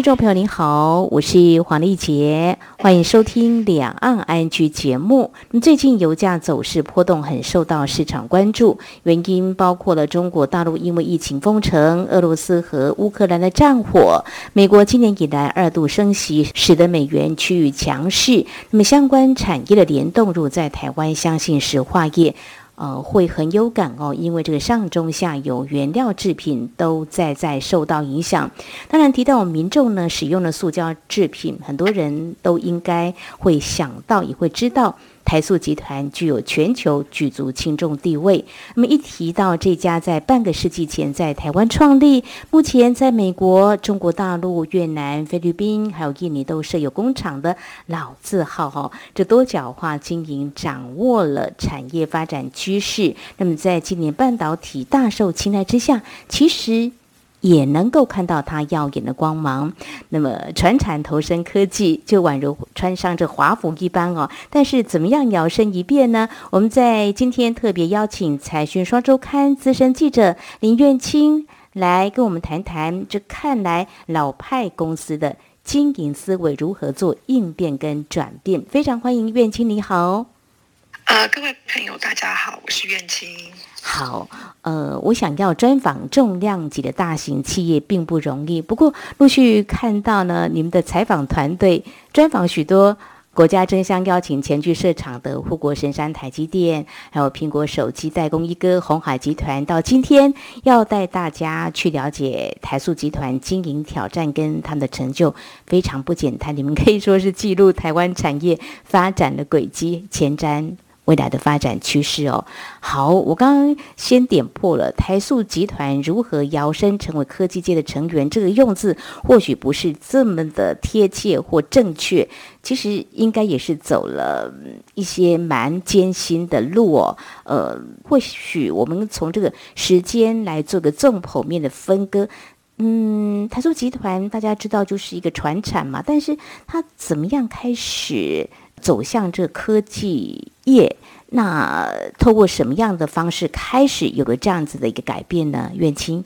听众朋友您好，我是黄丽杰，欢迎收听两岸 ING 节目。最近油价走势波动很受到市场关注，原因包括了中国大陆因为疫情封城、俄罗斯和乌克兰的战火、美国今年以来二度升息，使得美元趋于强势。那么相关产业的联动，如在台湾，相信石化业。呃，会很有感哦，因为这个上中下游原料制品都在在受到影响。当然，提到我们民众呢使用的塑胶制品，很多人都应该会想到，也会知道。台塑集团具有全球举足轻重地位。那么一提到这家在半个世纪前在台湾创立，目前在美国、中国大陆、越南、菲律宾还有印尼都设有工厂的老字号，哈，这多角化经营掌握了产业发展趋势。那么在今年半导体大受青睐之下，其实。也能够看到它耀眼的光芒。那么，传产投身科技，就宛如穿上这华服一般哦。但是，怎么样摇身一变呢？我们在今天特别邀请《财讯双周刊》资深记者林苑青来跟我们谈谈，这看来老派公司的经营思维如何做应变跟转变。非常欢迎苑青，你好。呃，各位朋友，大家好，我是苑青。好，呃，我想要专访重量级的大型企业并不容易。不过，陆续看到呢，你们的采访团队专访许多国家争相邀请前去设厂的护国神山台积电，还有苹果手机代工一哥鸿海集团，到今天要带大家去了解台塑集团经营挑战跟他们的成就，非常不简单。你们可以说是记录台湾产业发展的轨迹，前瞻。未来的发展趋势哦，好，我刚刚先点破了台塑集团如何摇身成为科技界的成员，这个用字或许不是这么的贴切或正确，其实应该也是走了一些蛮艰辛的路哦。呃，或许我们从这个时间来做个综剖面的分割。嗯，台塑集团大家知道就是一个传产嘛，但是它怎么样开始？走向这科技业，那透过什么样的方式开始有个这样子的一个改变呢？苑青，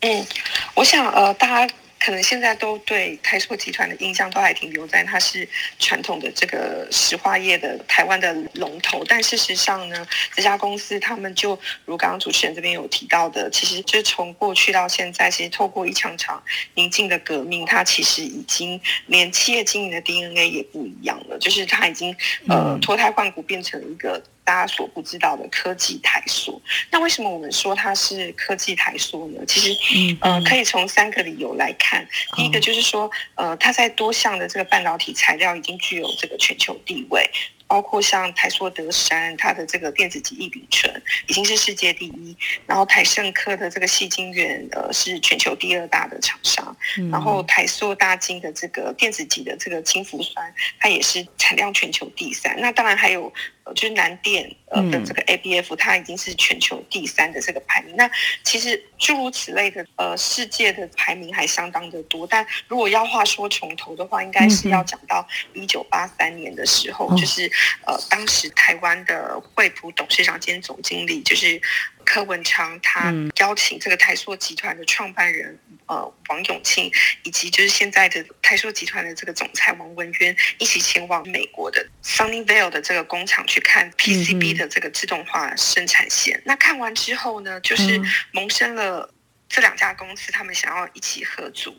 嗯，我想呃，大家。可能现在都对台塑集团的印象都还停留在它是传统的这个石化业的台湾的龙头，但事实上呢，这家公司他们就如刚刚主持人这边有提到的，其实就是从过去到现在，其实透过一场场宁静的革命，它其实已经连企业经营的 DNA 也不一样了，就是它已经呃脱胎换骨，变成一个。大家所不知道的科技台塑，那为什么我们说它是科技台塑呢？其实，呃，可以从三个理由来看。第一个就是说，呃，它在多项的这个半导体材料已经具有这个全球地位。包括像台塑德山，它的这个电子级异丙醇已经是世界第一，然后台盛科的这个细晶圆呃是全球第二大的厂商，嗯、然后台塑大金的这个电子级的这个氢氟酸，它也是产量全球第三。那当然还有呃就是南电呃的这个 ABF，它已经是全球第三的这个排名。那其实诸如此类的呃世界的排名还相当的多，但如果要话说从头的话，应该是要讲到一九八三年的时候，嗯、就是。呃，当时台湾的惠普董事长兼总经理就是柯文昌，他邀请这个台硕集团的创办人呃王永庆，以及就是现在的台硕集团的这个总裁王文渊一起前往美国的 Sunnyvale 的这个工厂去看 PCB 的这个自动化生产线。嗯、那看完之后呢，就是萌生了这两家公司他们想要一起合组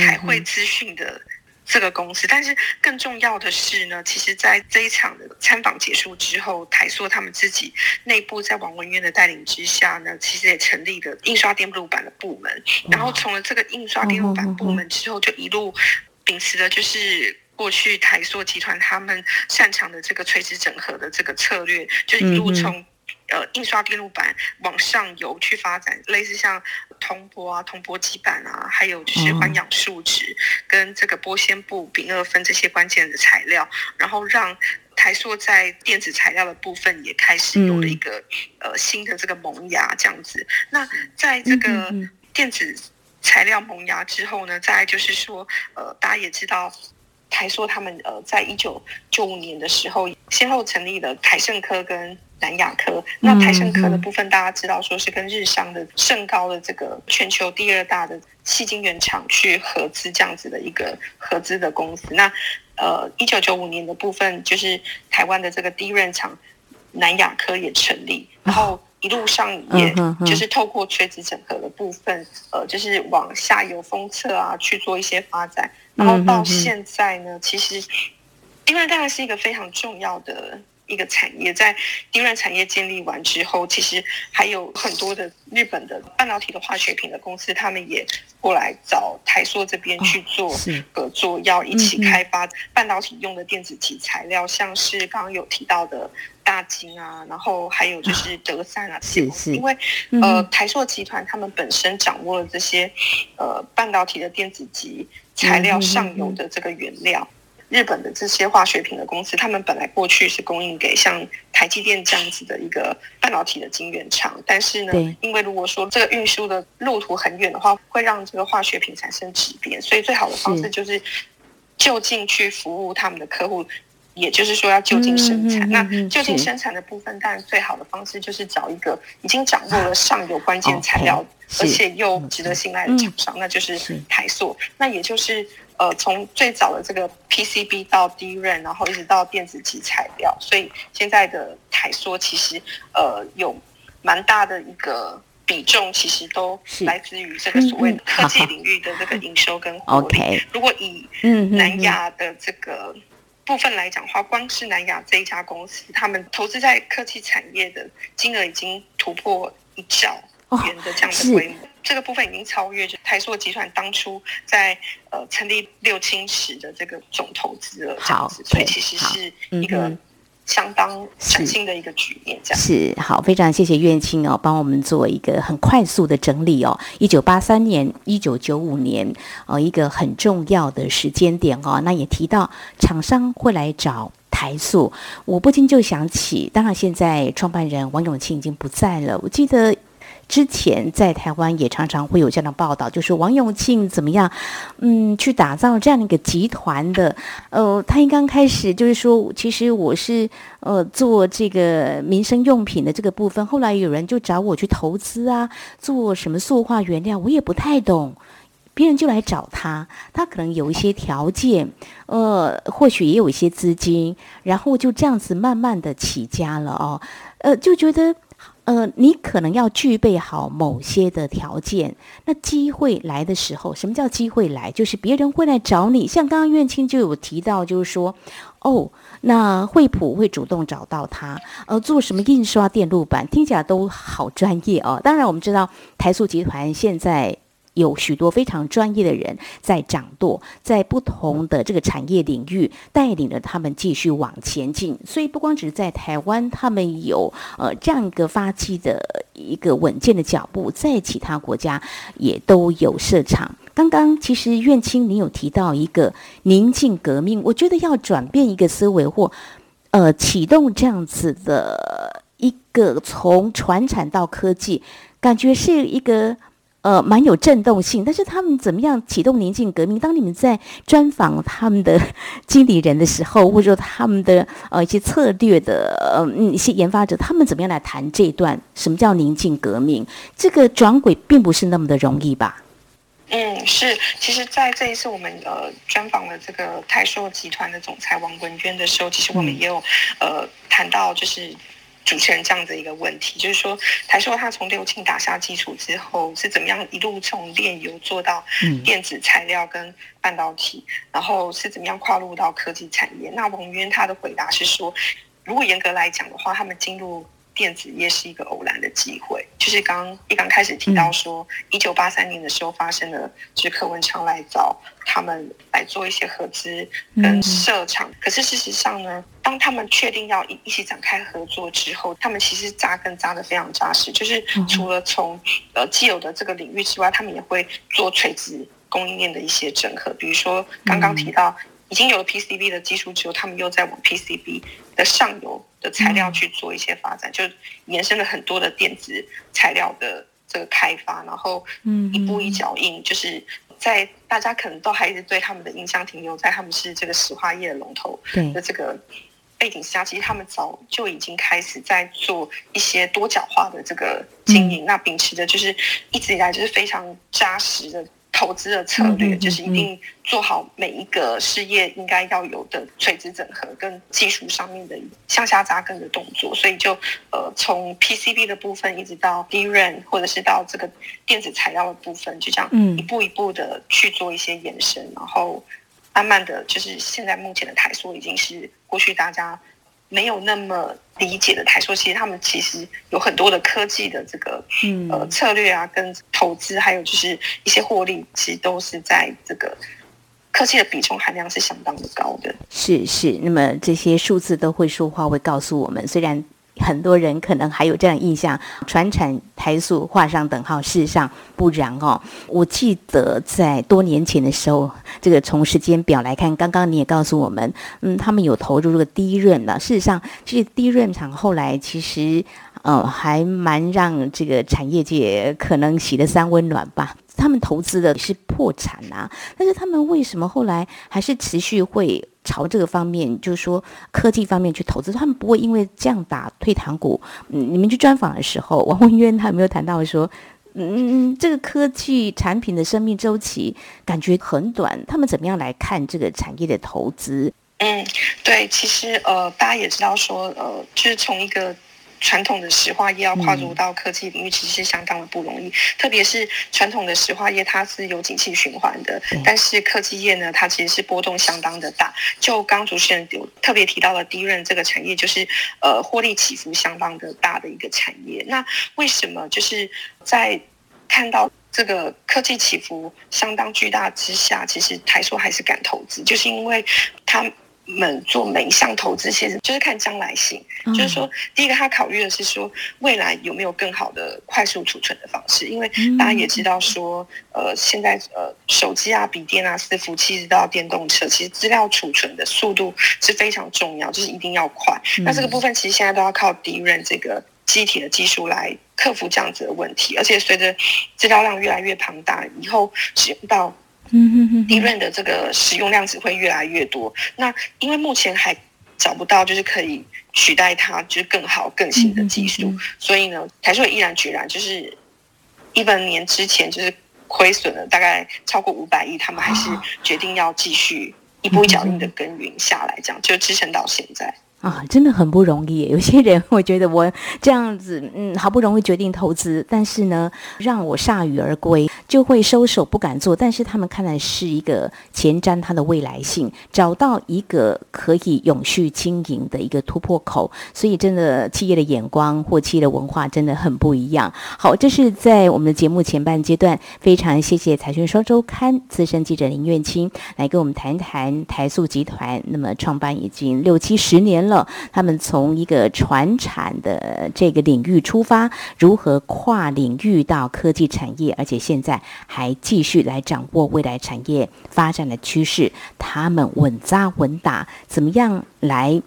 台会资讯的。这个公司，但是更重要的是呢，其实，在这一场的参访结束之后，台塑他们自己内部在王文渊的带领之下呢，其实也成立了印刷电路板的部门。然后从了这个印刷电路板部门之后，就一路秉持的就是过去台塑集团他们擅长的这个垂直整合的这个策略，就一路从。呃，印刷电路板往上游去发展，类似像铜箔啊、铜箔基板啊，还有就是环氧树脂跟这个玻纤布、丙二酚这些关键的材料，然后让台塑在电子材料的部分也开始有了一个呃新的这个萌芽这样子。那在这个电子材料萌芽之后呢，再就是说，呃，大家也知道，台塑他们呃，在一九九五年的时候，先后成立了台盛科跟南亚科。那台盛科的部分，大家知道说是跟日商的盛高的这个全球第二大的矽晶圆厂去合资这样子的一个合资的公司。那呃，一九九五年的部分，就是台湾的这个 DRAM 厂南亚科也成立，然后。一路上也就是透过垂直整合的部分，呃，就是往下游封测啊去做一些发展，然后到现在呢，其实因为当然是一个非常重要的。一个产业在 DRAM 产业建立完之后，其实还有很多的日本的半导体的化学品的公司，他们也过来找台塑这边去做合作，要一起开发半导体用的电子级材料，像是刚刚有提到的大金啊，然后还有就是德善啊，是是，因为呃台塑集团他们本身掌握了这些呃半导体的电子级材料上游的这个原料。日本的这些化学品的公司，他们本来过去是供应给像台积电这样子的一个半导体的晶圆厂，但是呢，因为如果说这个运输的路途很远的话，会让这个化学品产生质变，所以最好的方式就是就近去服务他们的客户，也就是说要就近生产。那就近生产的部分，当然最好的方式就是找一个已经掌握了上游关键材料，而且又值得信赖的厂商，那就是台塑。那也就是。呃，从最早的这个 PCB 到 DRAM，然后一直到电子级材料，所以现在的台塑其实呃有蛮大的一个比重，其实都来自于这个所谓的科技领域的这个营收跟获利。嗯、如果以南亚的这个部分来讲的话，光是南亚这一家公司，他们投资在科技产业的金额已经突破一兆元的这样的规模。哦这个部分已经超越就台塑集团当初在呃成立六清时的这个总投资额，这样子，所以其实是一个相当崭新的一个局面，这样是，是好，非常谢谢苑青哦，帮我们做一个很快速的整理哦。一九八三年、一九九五年哦，一个很重要的时间点哦，那也提到厂商会来找台塑，我不禁就想起，当然现在创办人王永庆已经不在了，我记得。之前在台湾也常常会有这样的报道，就是王永庆怎么样，嗯，去打造这样的一个集团的。呃，他一刚开始就是说，其实我是呃做这个民生用品的这个部分，后来有人就找我去投资啊，做什么塑化原料，我也不太懂，别人就来找他，他可能有一些条件，呃，或许也有一些资金，然后就这样子慢慢的起家了哦，呃，就觉得。呃，你可能要具备好某些的条件，那机会来的时候，什么叫机会来？就是别人会来找你。像刚刚苑青就有提到，就是说，哦，那惠普会主动找到他，呃，做什么印刷电路板，听起来都好专业哦。当然，我们知道台塑集团现在。有许多非常专业的人在掌舵，在不同的这个产业领域带领着他们继续往前进。所以不光只是在台湾，他们有呃这样一个发迹的一个稳健的脚步，在其他国家也都有设厂。刚刚其实苑青你有提到一个宁静革命，我觉得要转变一个思维或呃启动这样子的一个从传产到科技，感觉是一个。呃，蛮有震动性，但是他们怎么样启动宁静革命？当你们在专访他们的 经理人的时候，或者说他们的呃一些策略的呃一些研发者，他们怎么样来谈这一段？什么叫宁静革命？这个转轨并不是那么的容易吧？嗯，是。其实，在这一次我们呃专访了这个台硕集团的总裁王文娟的时候，其实我们也有呃谈到，就是。主持人这样子一个问题，就是说，台说他从六庆打下基础之后，是怎么样一路从炼油做到电子材料跟半导体，嗯、然后是怎么样跨入到科技产业？那王渊他的回答是说，如果严格来讲的话，他们进入。电子业是一个偶然的机会，就是刚一刚开始提到说，一九八三年的时候发生了，就是柯文昌来找他们来做一些合资跟设厂。可是事实上呢，当他们确定要一一起展开合作之后，他们其实扎根扎的非常扎实，就是除了从呃既有的这个领域之外，他们也会做垂直供应链的一些整合，比如说刚刚提到。已经有了 PCB 的技术之后，他们又在往 PCB 的上游的材料去做一些发展，就延伸了很多的电子材料的这个开发，然后一步一脚印，就是在大家可能都还是对他们的印象停留在他们是这个石化业的龙头的这个背景下，其实他们早就已经开始在做一些多角化的这个经营，那秉持着就是一直以来就是非常扎实的。投资的策略就是一定做好每一个事业应该要有的垂直整合跟技术上面的向下扎根的动作，所以就呃从 PCB 的部分一直到 DRAM 或者是到这个电子材料的部分，就这样一步一步的去做一些延伸，然后慢慢的就是现在目前的台塑已经是过去大家。没有那么理解的台塑，其实他们其实有很多的科技的这个呃策略啊，跟投资，还有就是一些获利，其实都是在这个科技的比重含量是相当的高的。是是，那么这些数字都会说话，会告诉我们，虽然。很多人可能还有这样印象，传产台塑画上等号，事实上不然哦。我记得在多年前的时候，这个从时间表来看，刚刚你也告诉我们，嗯，他们有投入这个 DRAM 的。事实上，其实低润厂后来其实，呃，还蛮让这个产业界可能洗得三温暖吧。他们投资的是破产啊，但是他们为什么后来还是持续会？朝这个方面，就是说科技方面去投资，他们不会因为这样打退堂鼓。嗯，你们去专访的时候，王文渊他有没有谈到说，嗯，这个科技产品的生命周期感觉很短，他们怎么样来看这个产业的投资？嗯，对，其实呃，大家也知道说，呃，就是从一个。传统的石化业要跨入到科技领域，其实是相当的不容易。特别是传统的石化业，它是有景气循环的，但是科技业呢，它其实是波动相当的大。就刚主持人有特别提到的 DRAM 这个产业，就是呃获利起伏相当的大的一个产业。那为什么就是在看到这个科技起伏相当巨大之下，其实台塑还是敢投资，就是因为它。们做每一项投资，其实就是看将来性。嗯、就是说，第一个他考虑的是说，未来有没有更好的快速储存的方式。因为大家也知道说，呃，现在呃，手机啊、笔电啊、伺服器一直到电动车，其实资料储存的速度是非常重要，就是一定要快。嗯、那这个部分其实现在都要靠 DRAM 这个记忆体的技术来克服这样子的问题。而且随着资料量越来越庞大，以后使用到。嗯哼哼，DRAM 的这个使用量只会越来越多。那因为目前还找不到就是可以取代它就是更好更新的技术，所以呢，台塑毅然决然就是一百年之前就是亏损了大概超过五百亿，他们还是决定要继续一步一脚印的耕耘下来，这样就支撑到现在。啊，真的很不容易。有些人会觉得我这样子，嗯，好不容易决定投资，但是呢，让我铩羽而归，就会收手不敢做。但是他们看来是一个前瞻它的未来性，找到一个可以永续经营的一个突破口。所以，真的企业的眼光或企业的文化真的很不一样。好，这是在我们的节目前半阶段，非常谢谢财讯双周刊资深记者林苑清来跟我们谈一谈台塑集团。那么，创办已经六七十年了，他们从一个传产的这个领域出发，如何跨领域到科技产业，而且现在还继续来掌握未来产业发展的趋势。他们稳扎稳打，怎么样来？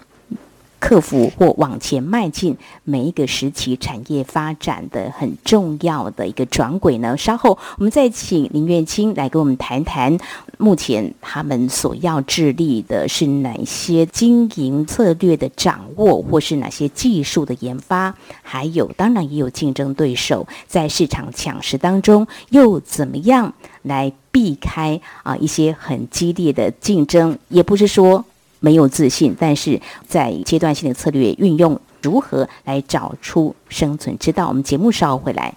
克服或往前迈进每一个时期产业发展的很重要的一个转轨呢？稍后我们再请林月青来跟我们谈谈，目前他们所要致力的是哪些经营策略的掌握，或是哪些技术的研发，还有当然也有竞争对手在市场抢食当中又怎么样来避开啊一些很激烈的竞争？也不是说。没有自信，但是在阶段性的策略运用，如何来找出生存之道？我们节目稍后回来。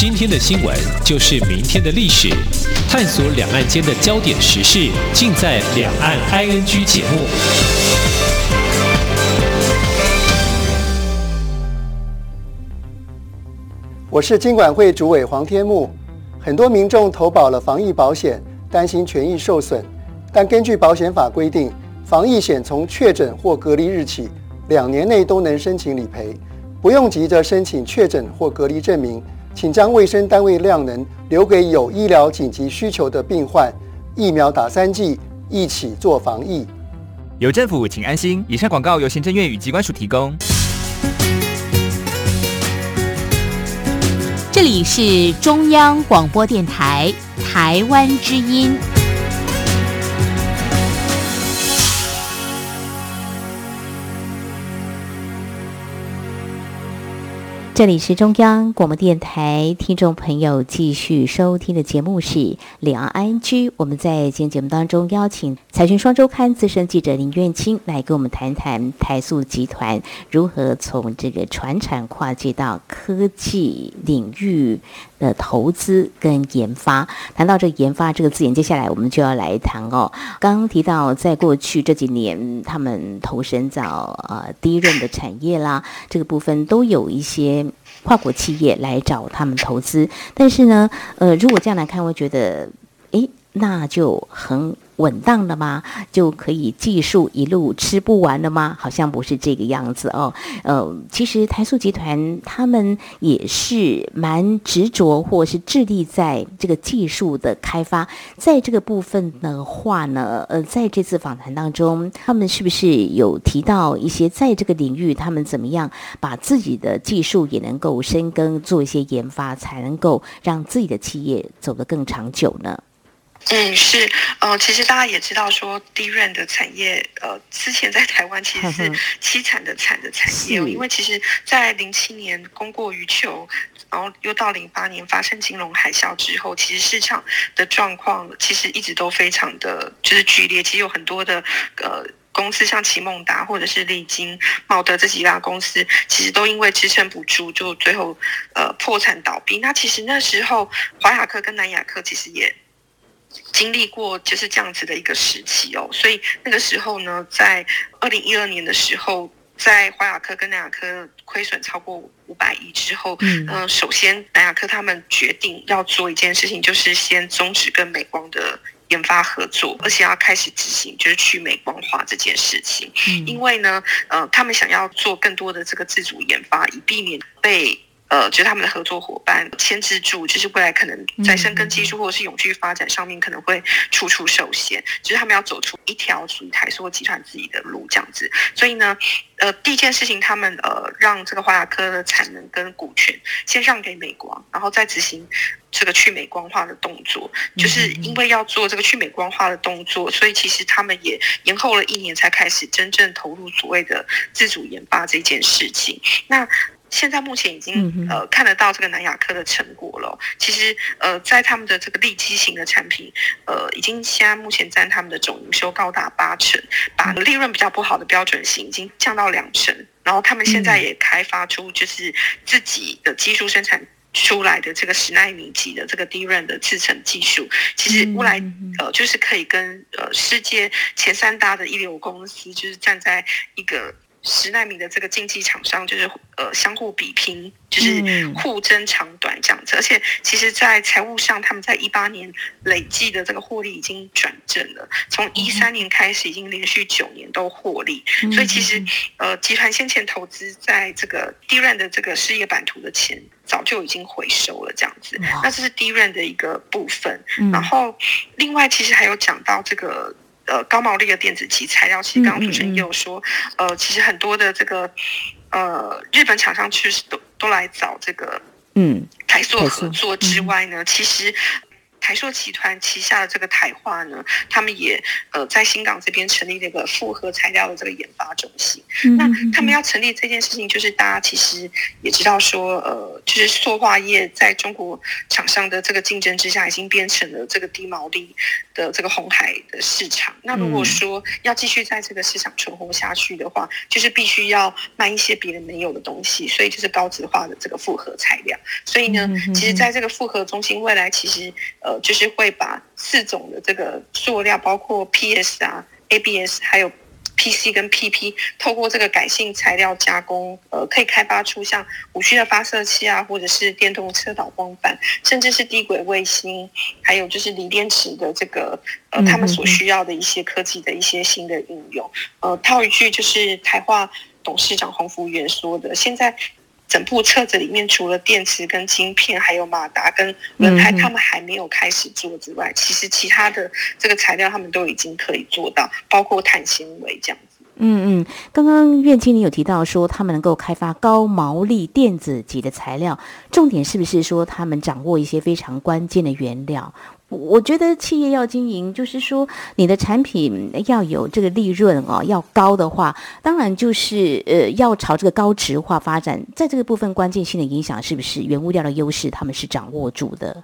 今天的新闻就是明天的历史，探索两岸间的焦点时事，尽在《两岸 ING》节目。我是金管会主委黄天木，很多民众投保了防疫保险。担心权益受损，但根据保险法规定，防疫险从确诊或隔离日起两年内都能申请理赔，不用急着申请确诊或隔离证明，请将卫生单位量能留给有医疗紧急需求的病患，疫苗打三剂，一起做防疫。有政府，请安心。以上广告由行政院与机关署提供。这里是中央广播电台台湾之音。这里是中央广播电台，听众朋友继续收听的节目是《两岸 ING》。我们在今天节目当中邀请《财讯双周刊》资深记者林苑青来跟我们谈谈台塑集团如何从这个传产跨界到科技领域的投资跟研发。谈到这研发这个字眼，接下来我们就要来谈哦。刚刚提到，在过去这几年，他们投身到呃低润的产业啦，这个部分都有一些。跨国企业来找他们投资，但是呢，呃，如果这样来看，我觉得，那就很。稳当的吗？就可以技术一路吃不完了吗？好像不是这个样子哦。呃，其实台塑集团他们也是蛮执着，或是致力在这个技术的开发。在这个部分的话呢，呃，在这次访谈当中，他们是不是有提到一些在这个领域，他们怎么样把自己的技术也能够深耕，做一些研发，才能够让自己的企业走得更长久呢？嗯，是，呃，其实大家也知道说，低润的产业，呃，之前在台湾其实是 凄惨的惨的产业，因为其实，在零七年供过于求，然后又到零八年发生金融海啸之后，其实市场的状况其实一直都非常的就是剧烈，其实有很多的呃公司，像奇梦达或者是丽晶、茂德这几家公司，其实都因为支撑不住，就最后呃破产倒闭。那其实那时候华雅克跟南亚克其实也。经历过就是这样子的一个时期哦，所以那个时候呢，在二零一二年的时候，在华雅科跟南亚科亏损超过五百亿之后，嗯、呃，首先南亚科他们决定要做一件事情，就是先终止跟美光的研发合作，而且要开始执行就是去美光化这件事情，嗯、因为呢，呃，他们想要做更多的这个自主研发，以避免被。呃，就是他们的合作伙伴牵制住，就是未来可能在深耕技术或者是永续发展上面可能会处处受限，就是他们要走出一条属于台塑集团自己的路这样子。所以呢，呃，第一件事情，他们呃让这个华亚科的产能跟股权先让给美光，然后再执行这个去美光化的动作。就是因为要做这个去美光化的动作，所以其实他们也延后了一年才开始真正投入所谓的自主研发这件事情。那现在目前已经呃看得到这个南亚科的成果了。其实呃在他们的这个利基型的产品，呃已经现在目前占他们的总营收高达八成，把利润比较不好的标准型已经降到两成。然后他们现在也开发出就是自己的技术生产出来的这个十纳米级的这个 DRAM 的制程技术，其实未来呃就是可以跟呃世界前三大的一流公司就是站在一个。十奈米的这个竞技场上，就是呃相互比拼，就是互争长短这样子。而且，其实，在财务上，他们在一八年累计的这个获利已经转正了。从一三年开始，已经连续九年都获利。所以，其实呃，集团先前投资在这个 DRAM 的这个事业版图的钱，早就已经回收了这样子。那这是 DRAM 的一个部分。然后，另外，其实还有讲到这个。呃，高毛利的电子级材料，其实刚刚主持人也有说，呃，其实很多的这个呃日本厂商其实都都来找这个嗯台塑合作之外呢，其实。台塑集团旗下的这个台化呢，他们也呃在新港这边成立了一个复合材料的这个研发中心。嗯、那他们要成立这件事情，就是大家其实也知道说，呃，就是塑化业在中国厂商的这个竞争之下，已经变成了这个低毛利的这个红海的市场。那如果说要继续在这个市场存活下去的话，就是必须要卖一些别人没有的东西，所以就是高质化的这个复合材料。所以呢，其实在这个复合中心未来其实呃。呃，就是会把四种的这个塑料，包括 PS 啊、ABS，还有 PC 跟 PP，透过这个改性材料加工，呃，可以开发出像五 G 的发射器啊，或者是电动车导光板，甚至是低轨卫星，还有就是锂电池的这个呃，他们所需要的一些科技的一些新的应用。呃，套一句就是台化董事长洪福元说的，现在。整部车子里面，除了电池跟晶片，还有马达跟轮胎，他们还没有开始做之外，其实其他的这个材料他们都已经可以做到，包括碳纤维这样子。嗯嗯，刚刚苑经理有提到说他们能够开发高毛利电子级的材料，重点是不是说他们掌握一些非常关键的原料？我觉得企业要经营，就是说你的产品要有这个利润哦，要高的话，当然就是呃要朝这个高值化发展，在这个部分关键性的影响是不是原物料的优势他们是掌握住的？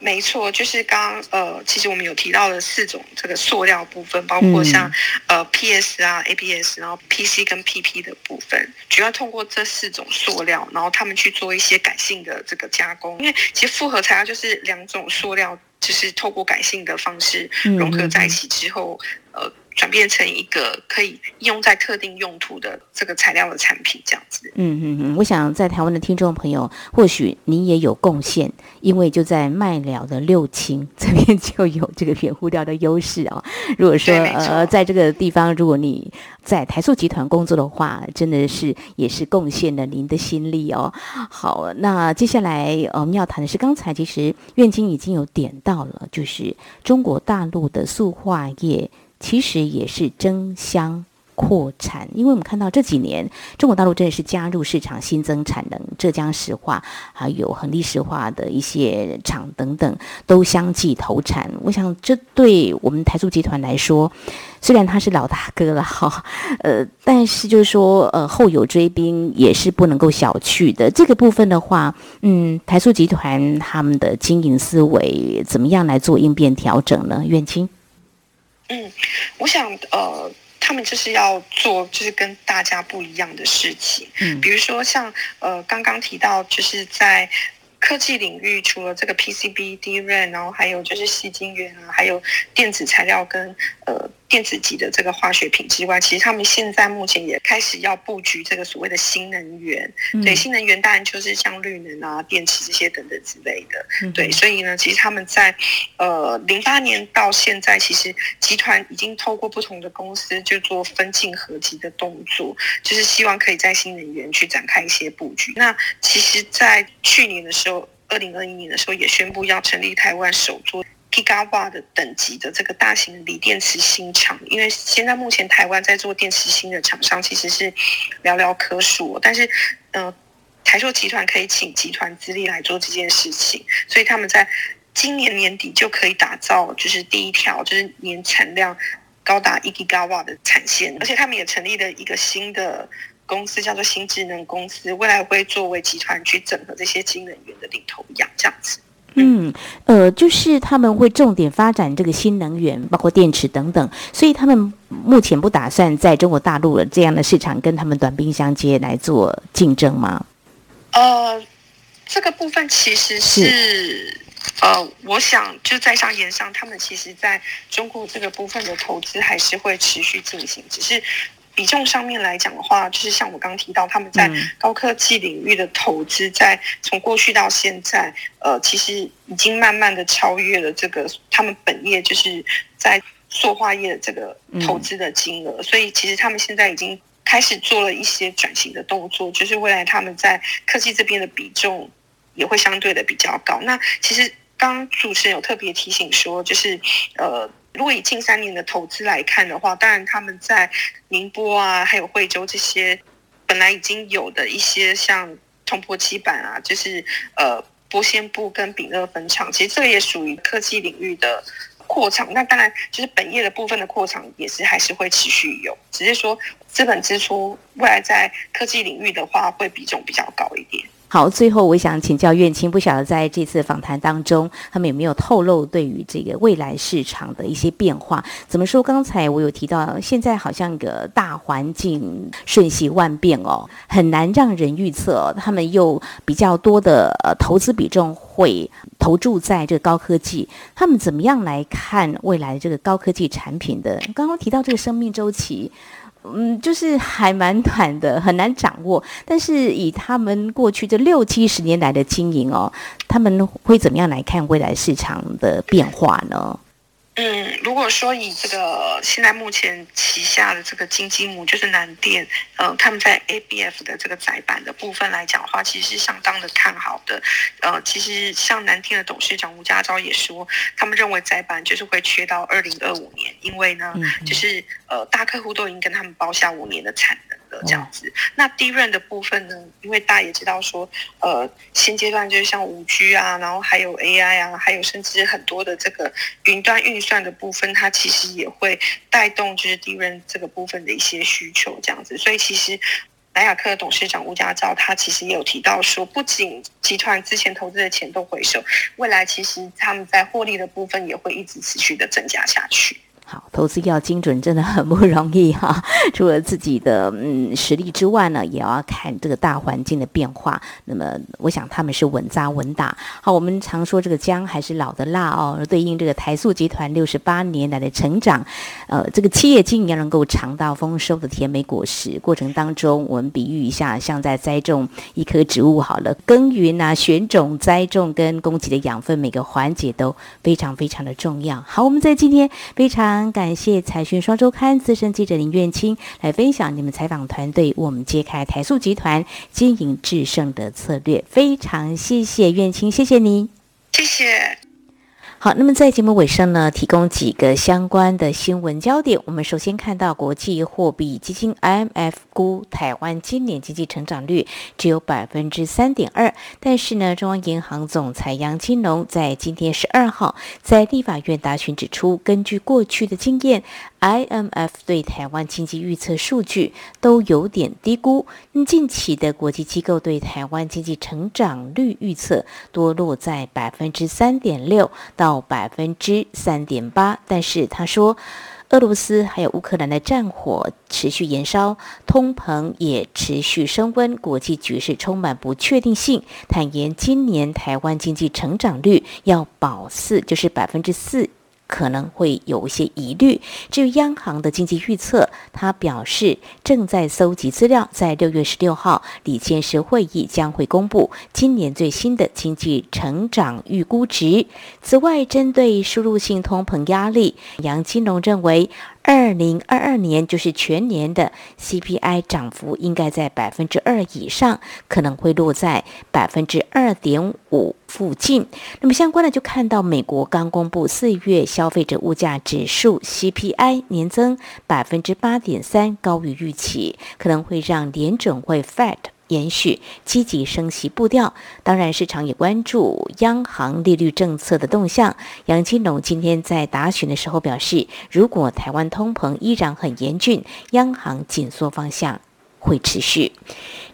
没错，就是刚刚呃，其实我们有提到的四种这个塑料部分，包括像、嗯、呃 PS 啊、ABS，然后 PC 跟 PP 的部分，主要通过这四种塑料，然后他们去做一些改性的这个加工。因为其实复合材料就是两种塑料，就是透过感性的方式融合在一起之后，嗯、呃。转变成一个可以用在特定用途的这个材料的产品，这样子。嗯嗯嗯，我想在台湾的听众朋友，或许您也有贡献，因为就在麦寮的六轻这边就有这个原物料的优势哦。如果说呃，在这个地方，如果你在台塑集团工作的话，真的是也是贡献了您的心力哦。好，那接下来呃，我们要谈的是刚才其实苑青已经有点到了，就是中国大陆的塑化业。其实也是争相扩产，因为我们看到这几年中国大陆真的是加入市场新增产能，浙江石化还有恒力石化的一些厂等等都相继投产。我想这对我们台塑集团来说，虽然他是老大哥了哈，呃，但是就是说呃后有追兵也是不能够小觑的。这个部分的话，嗯，台塑集团他们的经营思维怎么样来做应变调整呢？愿青。嗯，我想呃，他们就是要做就是跟大家不一样的事情，嗯，比如说像呃刚刚提到就是在。科技领域除了这个 PCB、DRAM，然后还有就是细晶圆啊，还有电子材料跟呃电子级的这个化学品之外，其实他们现在目前也开始要布局这个所谓的新能源。嗯、对，新能源当然就是像绿能啊、电池这些等等之类的。嗯、对，所以呢，其实他们在呃零八年到现在，其实集团已经透过不同的公司就做分进合集的动作，就是希望可以在新能源去展开一些布局。那其实，在去年的时候。二零二一年的时候，也宣布要成立台湾首座 Gigawa 的等级的这个大型锂电池新厂。因为现在目前台湾在做电池芯的厂商其实是寥寥可数，但是，呃，台塑集团可以请集团资历来做这件事情，所以他们在今年年底就可以打造，就是第一条，就是年产量高达 1Gigawa 的产线，而且他们也成立了一个新的。公司叫做新智能公司，未来会作为集团去整合这些新能源的领头羊，这样子。嗯，呃，就是他们会重点发展这个新能源，包括电池等等，所以他们目前不打算在中国大陆的这样的市场跟他们短兵相接来做竞争吗？呃，这个部分其实是，是呃，我想就在商言商，他们其实在中国这个部分的投资还是会持续进行，只是。比重上面来讲的话，就是像我刚刚提到，他们在高科技领域的投资，在从过去到现在，呃，其实已经慢慢的超越了这个他们本业，就是在塑化业的这个投资的金额。所以，其实他们现在已经开始做了一些转型的动作，就是未来他们在科技这边的比重也会相对的比较高。那其实刚刚主持人有特别提醒说，就是呃。如果以近三年的投资来看的话，当然他们在宁波啊，还有惠州这些本来已经有的一些像铜箔基板啊，就是呃玻纤布跟丙二分厂，其实这个也属于科技领域的扩厂。那当然就是本业的部分的扩厂也是还是会持续有，只是说资本支出未来在科技领域的话会比重比较高一点。好，最后我想请教苑青，不晓得在这次访谈当中，他们有没有透露对于这个未来市场的一些变化？怎么说？刚才我有提到，现在好像个大环境瞬息万变哦，很难让人预测。他们又比较多的呃投资比重会投注在这个高科技，他们怎么样来看未来这个高科技产品的？刚刚提到这个生命周期。嗯，就是还蛮短的，很难掌握。但是以他们过去这六七十年来的经营哦，他们会怎么样来看未来市场的变化呢？嗯，如果说以这个现在目前旗下的这个金鸡母就是南电，呃，他们在 ABF 的这个载板的部分来讲的话，其实是相当的看好的。呃，其实像南电的董事长吴家昭也说，他们认为载板就是会缺到二零二五年，因为呢，就是呃大客户都已经跟他们包下五年的产能。的这样子，那 DRAM 的部分呢？因为大家也知道说，呃，现阶段就是像五 G 啊，然后还有 AI 啊，还有甚至很多的这个云端运算的部分，它其实也会带动就是 DRAM 这个部分的一些需求这样子。所以其实南亚科的董事长吴家昭他其实也有提到说，不仅集团之前投资的钱都回收，未来其实他们在获利的部分也会一直持续的增加下去。好，投资要精准，真的很不容易哈。除了自己的嗯实力之外呢，也要看这个大环境的变化。那么，我想他们是稳扎稳打。好，我们常说这个姜还是老的辣哦，对应这个台塑集团六十八年来的成长，呃，这个企业经营要能够尝到丰收的甜美果实。过程当中，我们比喻一下，像在栽种一棵植物好了，耕耘啊、选种、栽种跟供给的养分，每个环节都非常非常的重要。好，我们在今天非常。感谢财讯双周刊资深记者林苑青来分享你们采访团队，我们揭开台塑集团经营制胜的策略。非常谢谢苑青，谢谢您，谢谢。好，那么在节目尾声呢，提供几个相关的新闻焦点。我们首先看到国际货币基金 IMF 估台湾今年经济成长率只有百分之三点二，但是呢，中央银行总裁杨金龙在今天十二号在立法院答询指出，根据过去的经验。IMF 对台湾经济预测数据都有点低估。近期的国际机构对台湾经济成长率预测多落在百分之三点六到到百分之三点八。但是他说，俄罗斯还有乌克兰的战火持续延烧，通膨也持续升温，国际局势充满不确定性。坦言，今年台湾经济成长率要保四，就是百分之四。可能会有一些疑虑。至于央行的经济预测，他表示正在搜集资料，在六月十六号理监事会议将会公布今年最新的经济成长预估值。此外，针对输入性通膨压力，杨金龙认为。二零二二年就是全年的 CPI 涨幅应该在百分之二以上，可能会落在百分之二点五附近。那么相关的就看到美国刚公布四月消费者物价指数 CPI 年增百分之八点三，高于预期，可能会让联准会 Fed。延续积极升息步调，当然市场也关注央行利率政策的动向。杨金龙今天在答询的时候表示，如果台湾通膨依然很严峻，央行紧缩方向会持续。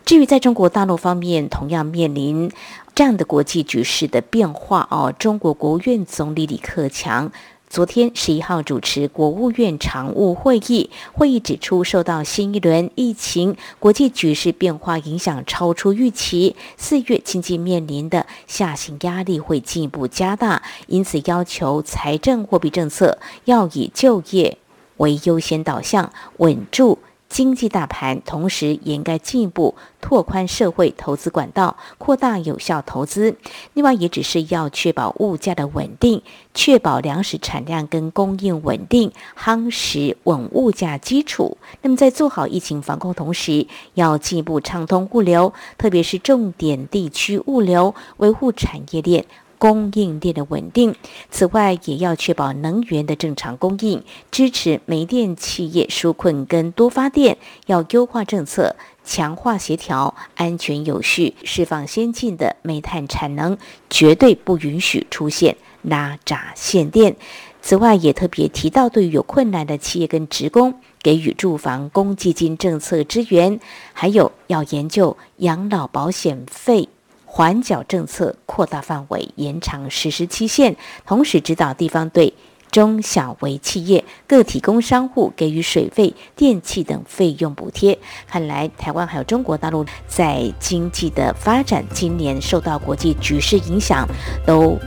至于在中国大陆方面，同样面临这样的国际局势的变化哦，中国国务院总理李克强。昨天十一号主持国务院常务会议，会议指出，受到新一轮疫情、国际局势变化影响，超出预期，四月经济面临的下行压力会进一步加大，因此要求财政货币政策要以就业为优先导向，稳住。经济大盘，同时也应该进一步拓宽社会投资管道，扩大有效投资。另外，也只是要确保物价的稳定，确保粮食产量跟供应稳定，夯实稳物价基础。那么，在做好疫情防控同时，要进一步畅通物流，特别是重点地区物流，维护产业链。供应链的稳定，此外也要确保能源的正常供应，支持煤电企业纾困跟多发电，要优化政策，强化协调，安全有序释放先进的煤炭产能，绝对不允许出现拉闸限电。此外，也特别提到，对于有困难的企业跟职工，给予住房公积金政策支援，还有要研究养老保险费。缓缴政策扩大范围，延长实施期限，同时指导地方对中小微企业、个体工商户给予水费、电气等费用补贴。看来台湾还有中国大陆在经济的发展，今年受到国际局势影响，都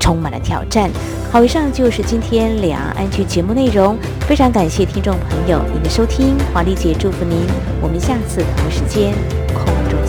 充满了挑战。好，以上就是今天两岸 ING 节目内容。非常感谢听众朋友您的收听，华丽姐祝福您，我们下次同时间空中。